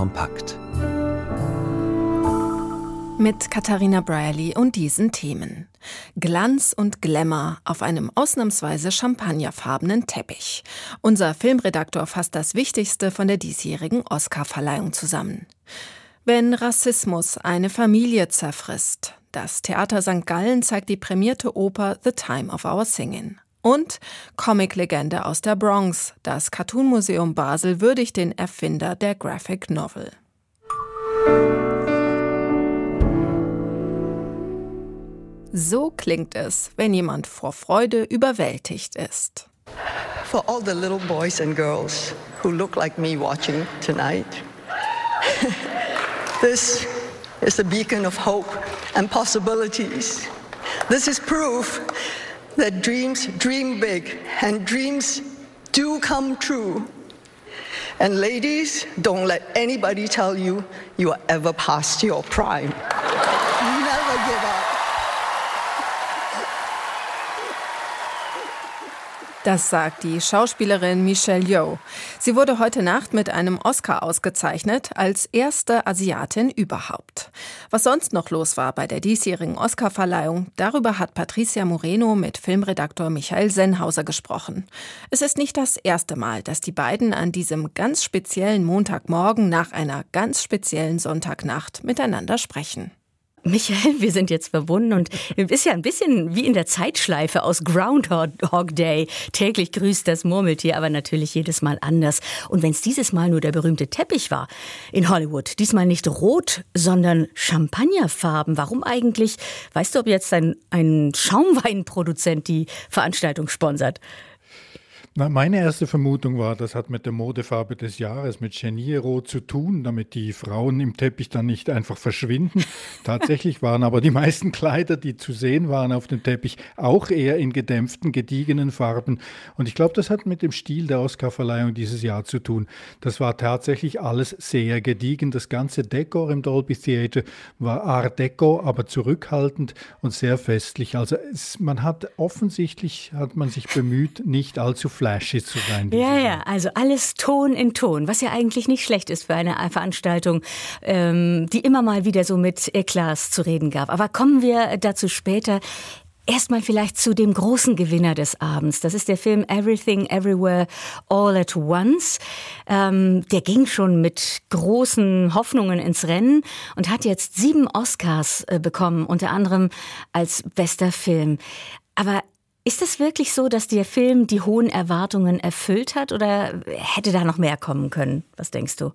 kompakt. Mit Katharina Briley und diesen Themen. Glanz und Glamour auf einem ausnahmsweise champagnerfarbenen Teppich. Unser Filmredaktor fasst das Wichtigste von der diesjährigen Oscarverleihung zusammen. Wenn Rassismus eine Familie zerfrisst. Das Theater St. Gallen zeigt die prämierte Oper The Time of Our Singing. Und Comic-Legende aus der Bronx. Das Cartoon-Museum Basel würdigt den Erfinder der Graphic Novel. So klingt es, wenn jemand vor Freude überwältigt ist. For all the little boys and girls who look like me watching tonight, this is a beacon of hope and possibilities. This is proof that dreams dream big and dreams do come true. And ladies, don't let anybody tell you you are ever past your prime. You never give up. Das sagt die Schauspielerin Michelle Yeoh. Sie wurde heute Nacht mit einem Oscar ausgezeichnet als erste Asiatin überhaupt. Was sonst noch los war bei der diesjährigen Oscarverleihung, darüber hat Patricia Moreno mit Filmredaktor Michael Sennhauser gesprochen. Es ist nicht das erste Mal, dass die beiden an diesem ganz speziellen Montagmorgen nach einer ganz speziellen Sonntagnacht miteinander sprechen. Michael, wir sind jetzt verbunden und ist ja ein bisschen wie in der Zeitschleife aus Groundhog Day. Täglich grüßt das Murmeltier, aber natürlich jedes Mal anders. Und wenn es dieses Mal nur der berühmte Teppich war in Hollywood, diesmal nicht rot, sondern Champagnerfarben. Warum eigentlich? Weißt du, ob jetzt ein, ein Schaumweinproduzent die Veranstaltung sponsert? Na, meine erste Vermutung war, das hat mit der Modefarbe des Jahres, mit Genierrot zu tun, damit die Frauen im Teppich dann nicht einfach verschwinden. Tatsächlich waren aber die meisten Kleider, die zu sehen waren auf dem Teppich, auch eher in gedämpften, gediegenen Farben. Und ich glaube, das hat mit dem Stil der Oscarverleihung dieses Jahr zu tun. Das war tatsächlich alles sehr gediegen. Das ganze Dekor im Dolby Theater war Art Deco, aber zurückhaltend und sehr festlich. Also es, man hat offensichtlich, hat man sich bemüht, nicht allzu flashy zu sein. Ja, ja, also alles Ton in Ton, was ja eigentlich nicht schlecht ist für eine Veranstaltung, ähm, die immer mal wieder so mit Eklas zu reden gab. Aber kommen wir dazu später. Erstmal vielleicht zu dem großen Gewinner des Abends. Das ist der Film Everything Everywhere All at Once. Ähm, der ging schon mit großen Hoffnungen ins Rennen und hat jetzt sieben Oscars äh, bekommen, unter anderem als bester Film. Aber ist es wirklich so, dass der Film die hohen Erwartungen erfüllt hat oder hätte da noch mehr kommen können? Was denkst du?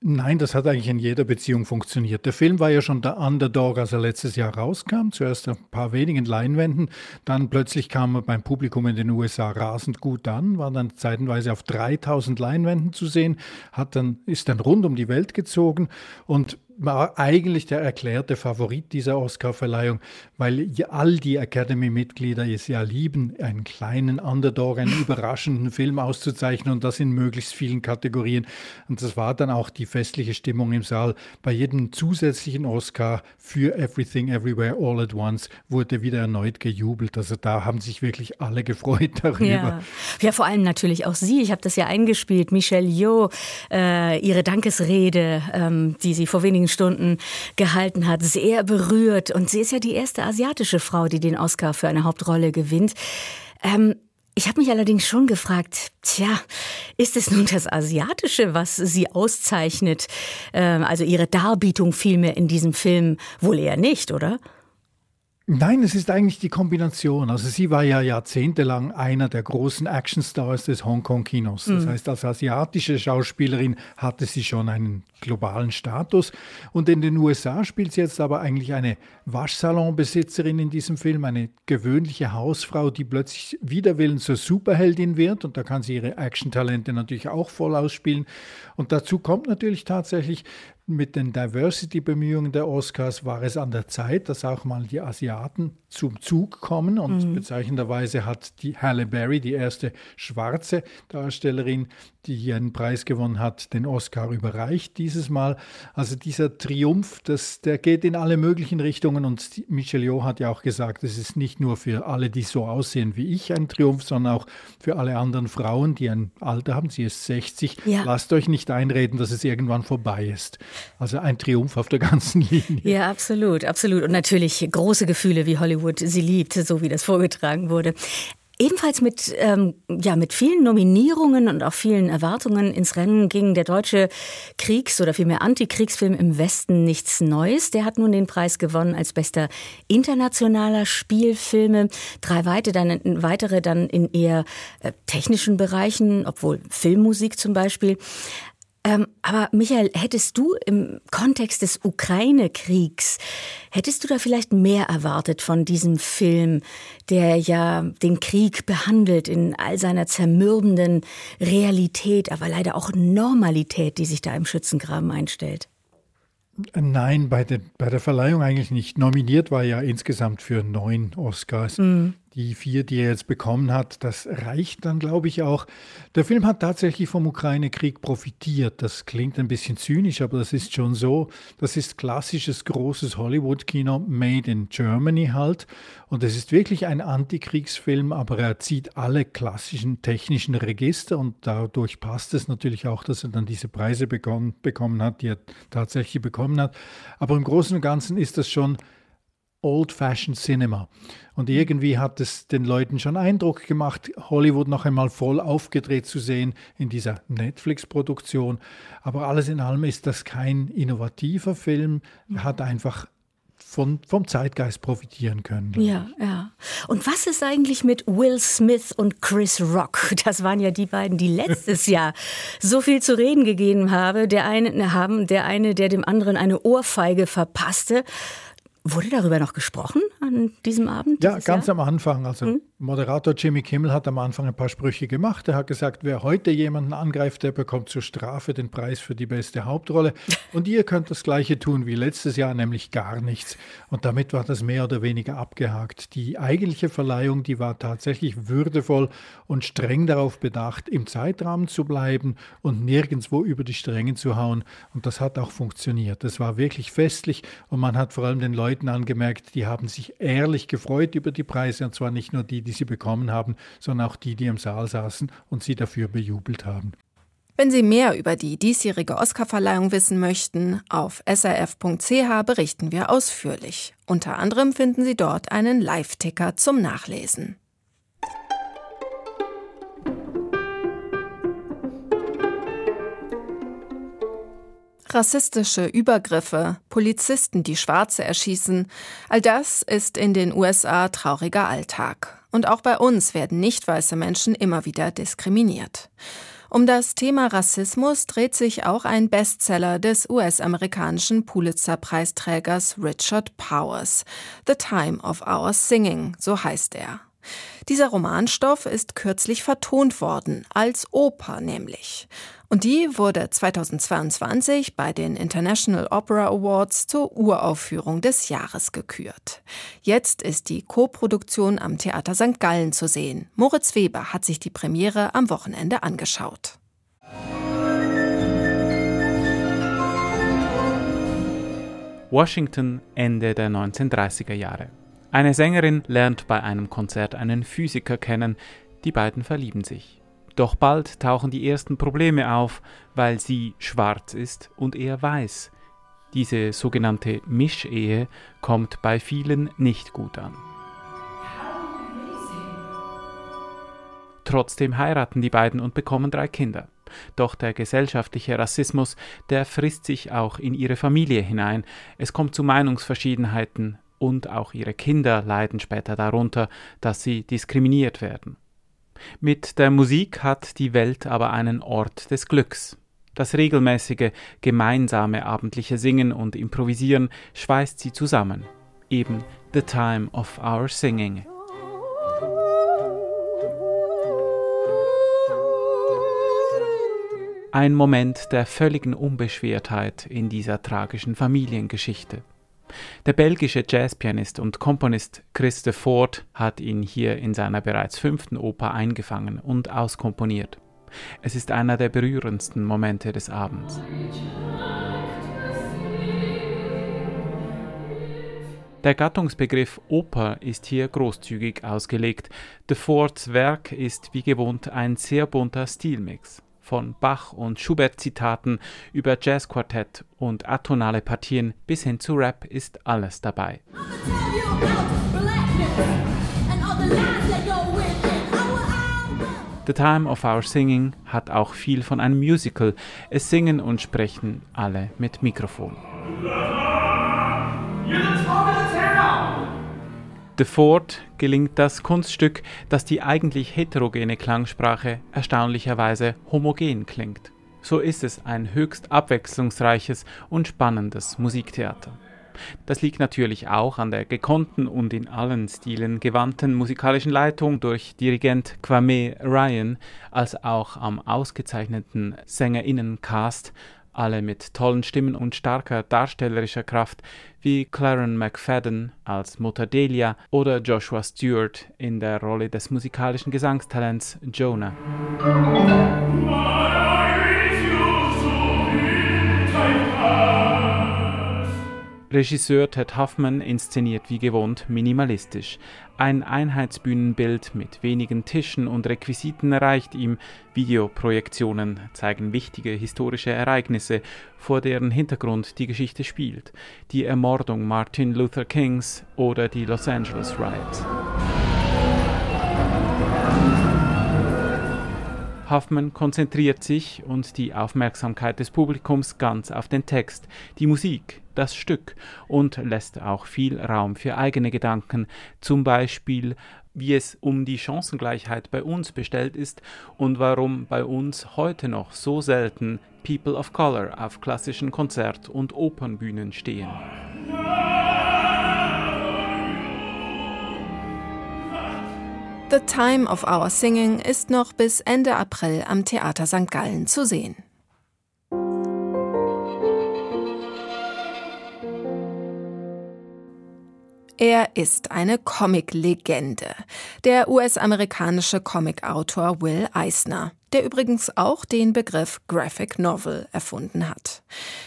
Nein, das hat eigentlich in jeder Beziehung funktioniert. Der Film war ja schon der Underdog, als er letztes Jahr rauskam. Zuerst ein paar wenigen Leinwänden, dann plötzlich kam er beim Publikum in den USA rasend gut an, war dann zeitenweise auf 3000 Leinwänden zu sehen, hat dann, ist dann rund um die Welt gezogen und war eigentlich der erklärte Favorit dieser Oscarverleihung, weil all die Academy-Mitglieder es ja lieben, einen kleinen Underdog, einen überraschenden Film auszuzeichnen und das in möglichst vielen Kategorien. Und das war dann auch die festliche Stimmung im Saal. Bei jedem zusätzlichen Oscar für Everything Everywhere All at Once wurde wieder erneut gejubelt. Also da haben sich wirklich alle gefreut darüber. Ja, ja vor allem natürlich auch Sie. Ich habe das ja eingespielt. Michelle Yeoh, äh, Ihre Dankesrede, ähm, die Sie vor wenigen Stunden gehalten hat, sehr berührt. Und sie ist ja die erste asiatische Frau, die den Oscar für eine Hauptrolle gewinnt. Ähm, ich habe mich allerdings schon gefragt, tja, ist es nun das Asiatische, was sie auszeichnet? Ähm, also ihre Darbietung vielmehr in diesem Film wohl eher nicht, oder? Nein, es ist eigentlich die Kombination. Also sie war ja jahrzehntelang einer der großen Actionstars des Hongkong-Kinos. Das mhm. heißt, als asiatische Schauspielerin hatte sie schon einen globalen Status. Und in den USA spielt sie jetzt aber eigentlich eine Waschsalonbesitzerin in diesem Film, eine gewöhnliche Hausfrau, die plötzlich wider Willen zur Superheldin wird. Und da kann sie ihre Action-Talente natürlich auch voll ausspielen. Und dazu kommt natürlich tatsächlich, mit den Diversity-Bemühungen der Oscars war es an der Zeit, dass auch mal die Asiaten zum Zug kommen. Und mhm. bezeichnenderweise hat die Halle Berry, die erste schwarze Darstellerin, die einen Preis gewonnen hat, den Oscar überreicht dieses Mal. Also dieser Triumph, das, der geht in alle möglichen Richtungen. Und Michel Yeoh hat ja auch gesagt, es ist nicht nur für alle, die so aussehen wie ich, ein Triumph, sondern auch für alle anderen Frauen, die ein Alter haben. Sie ist 60. Ja. Lasst euch nicht einreden, dass es irgendwann vorbei ist. Also ein Triumph auf der ganzen Linie. Ja, absolut, absolut. Und natürlich große Gefühle, wie Hollywood sie liebt, so wie das vorgetragen wurde. Ebenfalls mit, ähm, ja, mit vielen Nominierungen und auch vielen Erwartungen ins Rennen ging der deutsche Kriegs- oder vielmehr Antikriegsfilm im Westen nichts Neues. Der hat nun den Preis gewonnen als bester internationaler Spielfilme. Drei weitere dann, weitere dann in eher äh, technischen Bereichen, obwohl Filmmusik zum Beispiel. Ähm, aber Michael, hättest du im Kontext des Ukraine-Kriegs, hättest du da vielleicht mehr erwartet von diesem Film, der ja den Krieg behandelt in all seiner zermürbenden Realität, aber leider auch Normalität, die sich da im Schützengraben einstellt? Nein, bei der, bei der Verleihung eigentlich nicht. Nominiert war ja insgesamt für neun Oscars. Mhm die vier, die er jetzt bekommen hat, das reicht dann, glaube ich, auch. Der Film hat tatsächlich vom Ukraine-Krieg profitiert. Das klingt ein bisschen zynisch, aber das ist schon so. Das ist klassisches großes Hollywood-Kino, made in Germany halt. Und es ist wirklich ein Antikriegsfilm, aber er zieht alle klassischen technischen Register und dadurch passt es natürlich auch, dass er dann diese Preise bekommen, bekommen hat, die er tatsächlich bekommen hat. Aber im Großen und Ganzen ist das schon Old-Fashioned Cinema. Und irgendwie hat es den Leuten schon Eindruck gemacht, Hollywood noch einmal voll aufgedreht zu sehen in dieser Netflix-Produktion. Aber alles in allem ist das kein innovativer Film, er hat einfach von, vom Zeitgeist profitieren können. Ja, ja. Und was ist eigentlich mit Will Smith und Chris Rock? Das waren ja die beiden, die letztes Jahr so viel zu reden gegeben haben. Der eine, haben, der eine, der dem anderen eine Ohrfeige verpasste. Wurde darüber noch gesprochen an diesem Abend? Ja, ganz Jahr? am Anfang. Also hm? Moderator Jimmy Kimmel hat am Anfang ein paar Sprüche gemacht. Er hat gesagt, wer heute jemanden angreift, der bekommt zur Strafe den Preis für die beste Hauptrolle. Und ihr könnt das gleiche tun wie letztes Jahr, nämlich gar nichts. Und damit war das mehr oder weniger abgehakt. Die eigentliche Verleihung, die war tatsächlich würdevoll und streng darauf bedacht, im Zeitrahmen zu bleiben und nirgendwo über die Stränge zu hauen. Und das hat auch funktioniert. Das war wirklich festlich und man hat vor allem den Leuten angemerkt, die haben sich ehrlich gefreut über die Preise und zwar nicht nur die, die sie bekommen haben, sondern auch die, die im Saal saßen und sie dafür bejubelt haben. Wenn Sie mehr über die diesjährige Oscarverleihung wissen möchten, auf srf.ch berichten wir ausführlich. Unter anderem finden Sie dort einen Live-Ticker zum Nachlesen. Rassistische Übergriffe, Polizisten, die Schwarze erschießen, all das ist in den USA trauriger Alltag. Und auch bei uns werden nicht weiße Menschen immer wieder diskriminiert. Um das Thema Rassismus dreht sich auch ein Bestseller des US-amerikanischen Pulitzer-Preisträgers Richard Powers, The Time of Our Singing, so heißt er. Dieser Romanstoff ist kürzlich vertont worden, als Oper nämlich. Und die wurde 2022 bei den International Opera Awards zur Uraufführung des Jahres gekürt. Jetzt ist die Co-Produktion am Theater St. Gallen zu sehen. Moritz Weber hat sich die Premiere am Wochenende angeschaut. Washington Ende der 1930er Jahre. Eine Sängerin lernt bei einem Konzert einen Physiker kennen, die beiden verlieben sich. Doch bald tauchen die ersten Probleme auf, weil sie schwarz ist und er weiß. Diese sogenannte Mischehe kommt bei vielen nicht gut an. Trotzdem heiraten die beiden und bekommen drei Kinder. Doch der gesellschaftliche Rassismus, der frisst sich auch in ihre Familie hinein. Es kommt zu Meinungsverschiedenheiten und auch ihre Kinder leiden später darunter, dass sie diskriminiert werden. Mit der Musik hat die Welt aber einen Ort des Glücks. Das regelmäßige, gemeinsame abendliche Singen und Improvisieren schweißt sie zusammen. Eben The Time of Our Singing. Ein Moment der völligen Unbeschwertheit in dieser tragischen Familiengeschichte. Der belgische Jazzpianist und Komponist Chris de Ford hat ihn hier in seiner bereits fünften Oper eingefangen und auskomponiert. Es ist einer der berührendsten Momente des Abends. Der Gattungsbegriff Oper ist hier großzügig ausgelegt. De Fords Werk ist wie gewohnt ein sehr bunter Stilmix. Von Bach- und Schubert-Zitaten über Jazzquartett und atonale Partien bis hin zu Rap ist alles dabei. The Time of Our Singing hat auch viel von einem Musical. Es singen und sprechen alle mit Mikrofon. De Ford gelingt das Kunststück, dass die eigentlich heterogene Klangsprache erstaunlicherweise homogen klingt. So ist es ein höchst abwechslungsreiches und spannendes Musiktheater. Das liegt natürlich auch an der gekonnten und in allen Stilen gewandten musikalischen Leitung durch Dirigent Kwame Ryan, als auch am ausgezeichneten Sängerinnencast alle mit tollen Stimmen und starker darstellerischer Kraft, wie Claren McFadden als Mutter Delia oder Joshua Stewart in der Rolle des musikalischen Gesangstalents Jonah. Regisseur Ted Huffman inszeniert wie gewohnt minimalistisch. Ein Einheitsbühnenbild mit wenigen Tischen und Requisiten reicht ihm. Videoprojektionen zeigen wichtige historische Ereignisse, vor deren Hintergrund die Geschichte spielt. Die Ermordung Martin Luther Kings oder die Los Angeles Riots. Hoffman konzentriert sich und die Aufmerksamkeit des Publikums ganz auf den Text, die Musik, das Stück und lässt auch viel Raum für eigene Gedanken, zum Beispiel wie es um die Chancengleichheit bei uns bestellt ist und warum bei uns heute noch so selten People of Color auf klassischen Konzert- und Opernbühnen stehen. The Time of Our Singing ist noch bis Ende April am Theater St. Gallen zu sehen. Er ist eine Comic-Legende. Der US-amerikanische Comicautor Will Eisner der übrigens auch den Begriff Graphic Novel erfunden hat.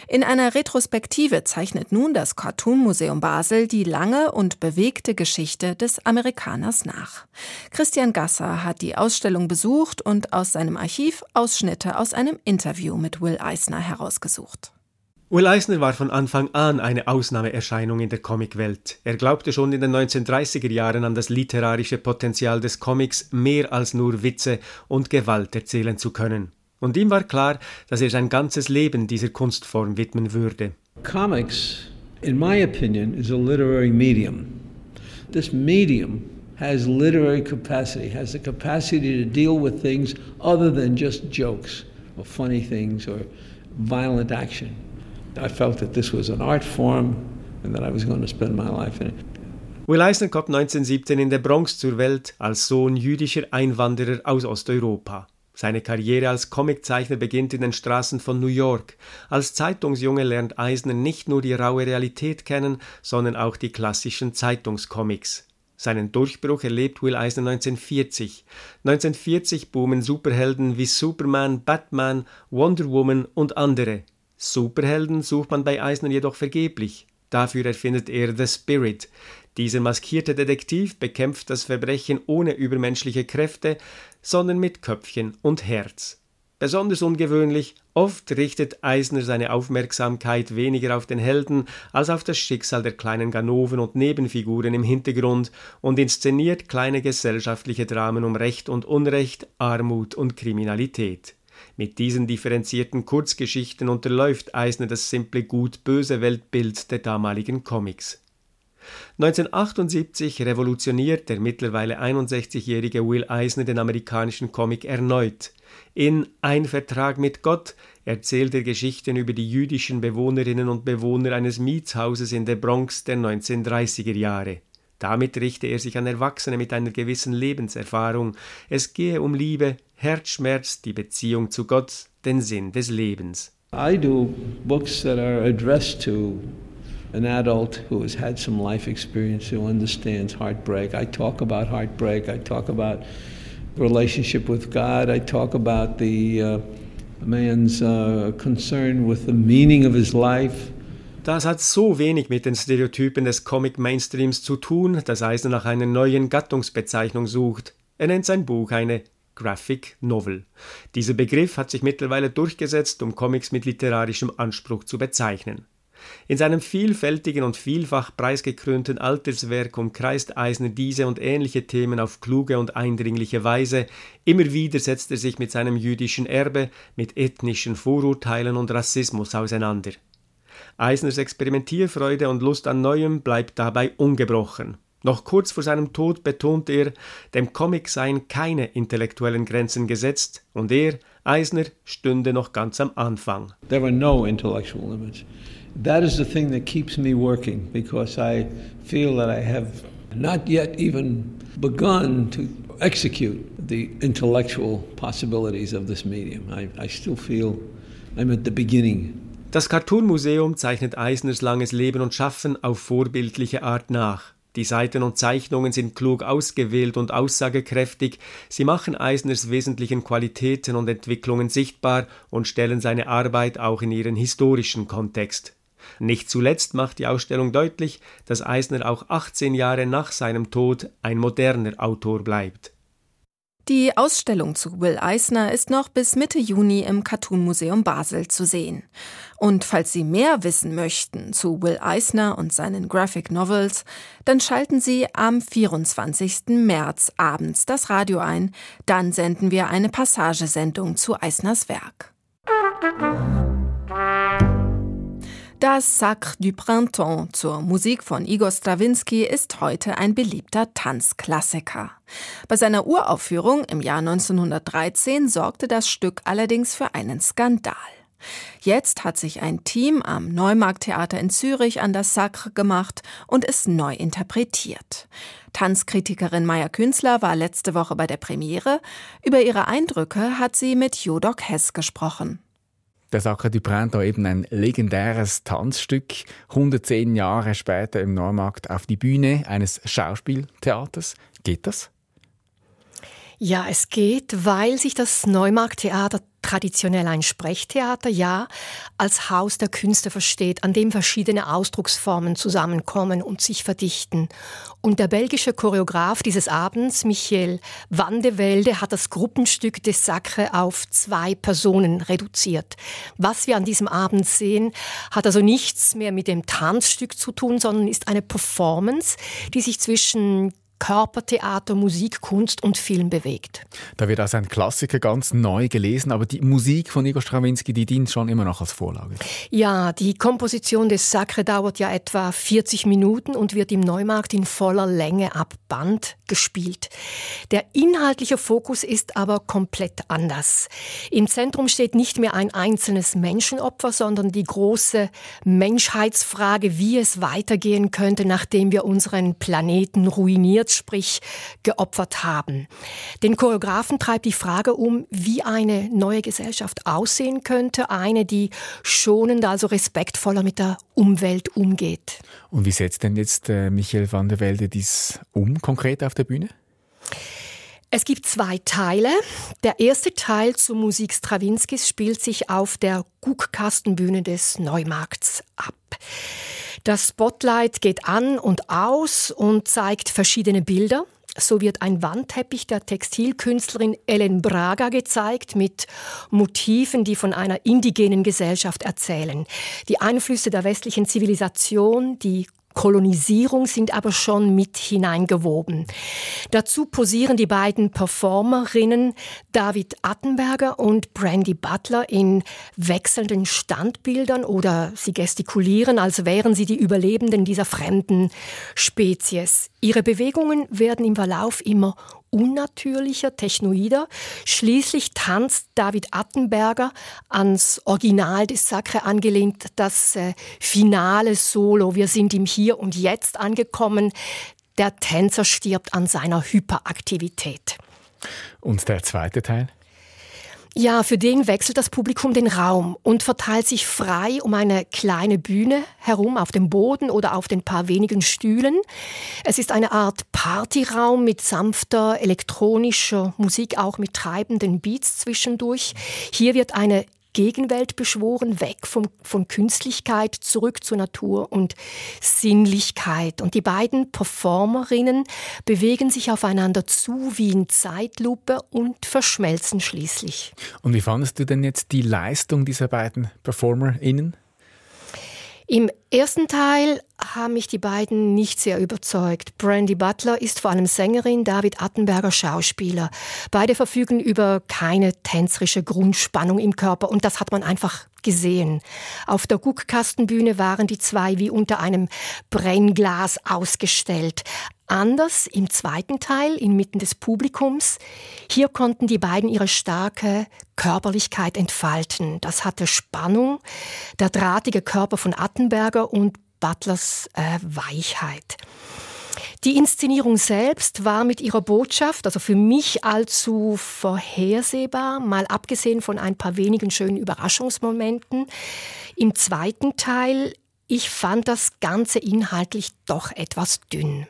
In einer Retrospektive zeichnet nun das Cartoon Museum Basel die lange und bewegte Geschichte des Amerikaners nach. Christian Gasser hat die Ausstellung besucht und aus seinem Archiv Ausschnitte aus einem Interview mit Will Eisner herausgesucht. Will Eisner war von Anfang an eine Ausnahmeerscheinung in der Comicwelt. Er glaubte schon in den 1930er Jahren an das literarische Potenzial des Comics, mehr als nur Witze und Gewalt erzählen zu können. Und ihm war klar, dass er sein ganzes Leben dieser Kunstform widmen würde. Comics, in my opinion, is a literary medium. This medium has literary capacity, has the capacity to deal with things other than just jokes or funny things or violent action. I felt that this was an art form and that I was going to spend my life in it. Will Eisner kommt 1917 in der Bronx zur Welt als Sohn jüdischer Einwanderer aus Osteuropa. Seine Karriere als Comiczeichner beginnt in den Straßen von New York. Als Zeitungsjunge lernt Eisner nicht nur die raue Realität kennen, sondern auch die klassischen Zeitungscomics. Seinen Durchbruch erlebt Will Eisner 1940. 1940 boomen Superhelden wie Superman, Batman, Wonder Woman und andere. Superhelden sucht man bei Eisner jedoch vergeblich. Dafür erfindet er The Spirit. Dieser maskierte Detektiv bekämpft das Verbrechen ohne übermenschliche Kräfte, sondern mit Köpfchen und Herz. Besonders ungewöhnlich, oft richtet Eisner seine Aufmerksamkeit weniger auf den Helden als auf das Schicksal der kleinen Ganoven und Nebenfiguren im Hintergrund und inszeniert kleine gesellschaftliche Dramen um Recht und Unrecht, Armut und Kriminalität. Mit diesen differenzierten Kurzgeschichten unterläuft Eisner das simple gut-böse Weltbild der damaligen Comics. 1978 revolutioniert der mittlerweile 61-jährige Will Eisner den amerikanischen Comic erneut. In Ein Vertrag mit Gott erzählt er Geschichten über die jüdischen Bewohnerinnen und Bewohner eines Mietshauses in der Bronx der 1930er Jahre. Damit richte er sich an Erwachsene mit einer gewissen Lebenserfahrung. Es gehe um Liebe, Herzschmerz, die Beziehung zu Gott, den Sinn des Lebens. I do books that are addressed to an adult who has had some life experience who understands heartbreak. I talk about heartbreak. I talk about relationship with God. I talk about the uh, man's uh, concern with the meaning of his life. Das hat so wenig mit den Stereotypen des Comic-Mainstreams zu tun, dass Eisner nach einer neuen Gattungsbezeichnung sucht. Er nennt sein Buch eine Graphic Novel. Dieser Begriff hat sich mittlerweile durchgesetzt, um Comics mit literarischem Anspruch zu bezeichnen. In seinem vielfältigen und vielfach preisgekrönten Alterswerk umkreist Eisner diese und ähnliche Themen auf kluge und eindringliche Weise. Immer wieder setzt er sich mit seinem jüdischen Erbe, mit ethnischen Vorurteilen und Rassismus auseinander. Eisners Experimentierfreude und Lust an Neuem bleibt dabei ungebrochen. Noch kurz vor seinem Tod betont er, dem Comic seien keine intellektuellen Grenzen gesetzt und er, Eisner, stünde noch ganz am Anfang. There were no intellectual limits. that is the thing that keeps me working because I feel that I have not yet even begun to execute the intellectual possibilities of this medium. I, I still feel I'm at the beginning. Das Cartoon Museum zeichnet Eisners langes Leben und Schaffen auf vorbildliche Art nach. Die Seiten und Zeichnungen sind klug ausgewählt und aussagekräftig, sie machen Eisners wesentlichen Qualitäten und Entwicklungen sichtbar und stellen seine Arbeit auch in ihren historischen Kontext. Nicht zuletzt macht die Ausstellung deutlich, dass Eisner auch 18 Jahre nach seinem Tod ein moderner Autor bleibt. Die Ausstellung zu Will Eisner ist noch bis Mitte Juni im Cartoon Museum Basel zu sehen. Und falls Sie mehr wissen möchten zu Will Eisner und seinen Graphic Novels, dann schalten Sie am 24. März abends das Radio ein. Dann senden wir eine Passagesendung zu Eisners Werk. Das Sacre du Printemps zur Musik von Igor Strawinski ist heute ein beliebter Tanzklassiker. Bei seiner Uraufführung im Jahr 1913 sorgte das Stück allerdings für einen Skandal. Jetzt hat sich ein Team am Neumarkttheater in Zürich an das Sacre gemacht und es neu interpretiert. Tanzkritikerin Maya Künzler war letzte Woche bei der Premiere. Über ihre Eindrücke hat sie mit Jodok Hess gesprochen der Sacre du Printemps eben ein legendäres Tanzstück, 110 Jahre später im Neumarkt auf die Bühne eines Schauspieltheaters. Geht das? Ja, es geht, weil sich das Neumarkttheater traditionell ein Sprechtheater, ja, als Haus der Künste versteht, an dem verschiedene Ausdrucksformen zusammenkommen und sich verdichten. Und der belgische Choreograf dieses Abends, Michael Wandewelde, hat das Gruppenstück des Sacre auf zwei Personen reduziert. Was wir an diesem Abend sehen, hat also nichts mehr mit dem Tanzstück zu tun, sondern ist eine Performance, die sich zwischen Körpertheater, Musik, Kunst und Film bewegt. Da wird also ein Klassiker ganz neu gelesen, aber die Musik von Igor Strawinski, die dient schon immer noch als Vorlage. Ja, die Komposition des Sacre dauert ja etwa 40 Minuten und wird im Neumarkt in voller Länge ab Band gespielt. Der inhaltliche Fokus ist aber komplett anders. Im Zentrum steht nicht mehr ein einzelnes Menschenopfer, sondern die große Menschheitsfrage, wie es weitergehen könnte, nachdem wir unseren Planeten ruiniert sprich geopfert haben. Den Choreografen treibt die Frage um, wie eine neue Gesellschaft aussehen könnte, eine, die schonender, also respektvoller mit der Umwelt umgeht. Und wie setzt denn jetzt äh, Michael van der Welde dies um konkret auf der Bühne? Es gibt zwei Teile. Der erste Teil zur Musik Strawinskys spielt sich auf der Guckkastenbühne des Neumarkts ab. Das Spotlight geht an und aus und zeigt verschiedene Bilder. So wird ein Wandteppich der Textilkünstlerin Ellen Braga gezeigt mit Motiven, die von einer indigenen Gesellschaft erzählen. Die Einflüsse der westlichen Zivilisation, die Kolonisierung sind aber schon mit hineingewoben. Dazu posieren die beiden Performerinnen David Attenberger und Brandy Butler in wechselnden Standbildern oder sie gestikulieren, als wären sie die Überlebenden dieser fremden Spezies. Ihre Bewegungen werden im Verlauf immer unnatürlicher, technoider. Schließlich tanzt David Attenberger ans Original des Sacre angelehnt, das äh, finale Solo. Wir sind im Hier und Jetzt angekommen. Der Tänzer stirbt an seiner Hyperaktivität. Und der zweite Teil? Ja, für den wechselt das Publikum den Raum und verteilt sich frei um eine kleine Bühne herum auf dem Boden oder auf den paar wenigen Stühlen. Es ist eine Art Partyraum mit sanfter elektronischer Musik, auch mit treibenden Beats zwischendurch. Hier wird eine Gegenwelt beschworen, weg vom, von Künstlichkeit zurück zur Natur und Sinnlichkeit. Und die beiden Performerinnen bewegen sich aufeinander zu wie in Zeitlupe und verschmelzen schließlich. Und wie fandest du denn jetzt die Leistung dieser beiden PerformerInnen? Im ersten Teil haben mich die beiden nicht sehr überzeugt. Brandy Butler ist vor allem Sängerin, David Attenberger Schauspieler. Beide verfügen über keine tänzerische Grundspannung im Körper und das hat man einfach gesehen. Auf der Guckkastenbühne waren die zwei wie unter einem Brennglas ausgestellt. Anders im zweiten Teil, inmitten des Publikums. Hier konnten die beiden ihre starke Körperlichkeit entfalten. Das hatte Spannung, der drahtige Körper von Attenberger und Butlers äh, Weichheit. Die Inszenierung selbst war mit ihrer Botschaft, also für mich allzu vorhersehbar, mal abgesehen von ein paar wenigen schönen Überraschungsmomenten. Im zweiten Teil, ich fand das Ganze inhaltlich doch etwas dünn.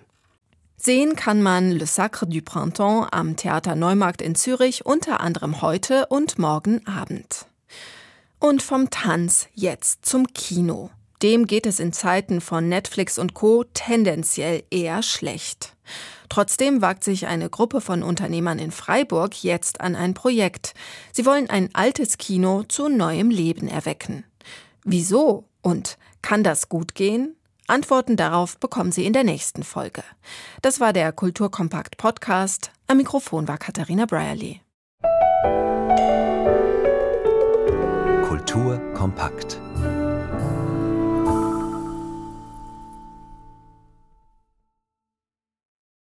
Sehen kann man Le Sacre du Printemps am Theater Neumarkt in Zürich unter anderem heute und morgen Abend. Und vom Tanz jetzt zum Kino. Dem geht es in Zeiten von Netflix und Co tendenziell eher schlecht. Trotzdem wagt sich eine Gruppe von Unternehmern in Freiburg jetzt an ein Projekt. Sie wollen ein altes Kino zu neuem Leben erwecken. Wieso und kann das gut gehen? Antworten darauf bekommen Sie in der nächsten Folge. Das war der Kulturkompakt Podcast. Am Mikrofon war Katharina Brierly. Kultur kompakt.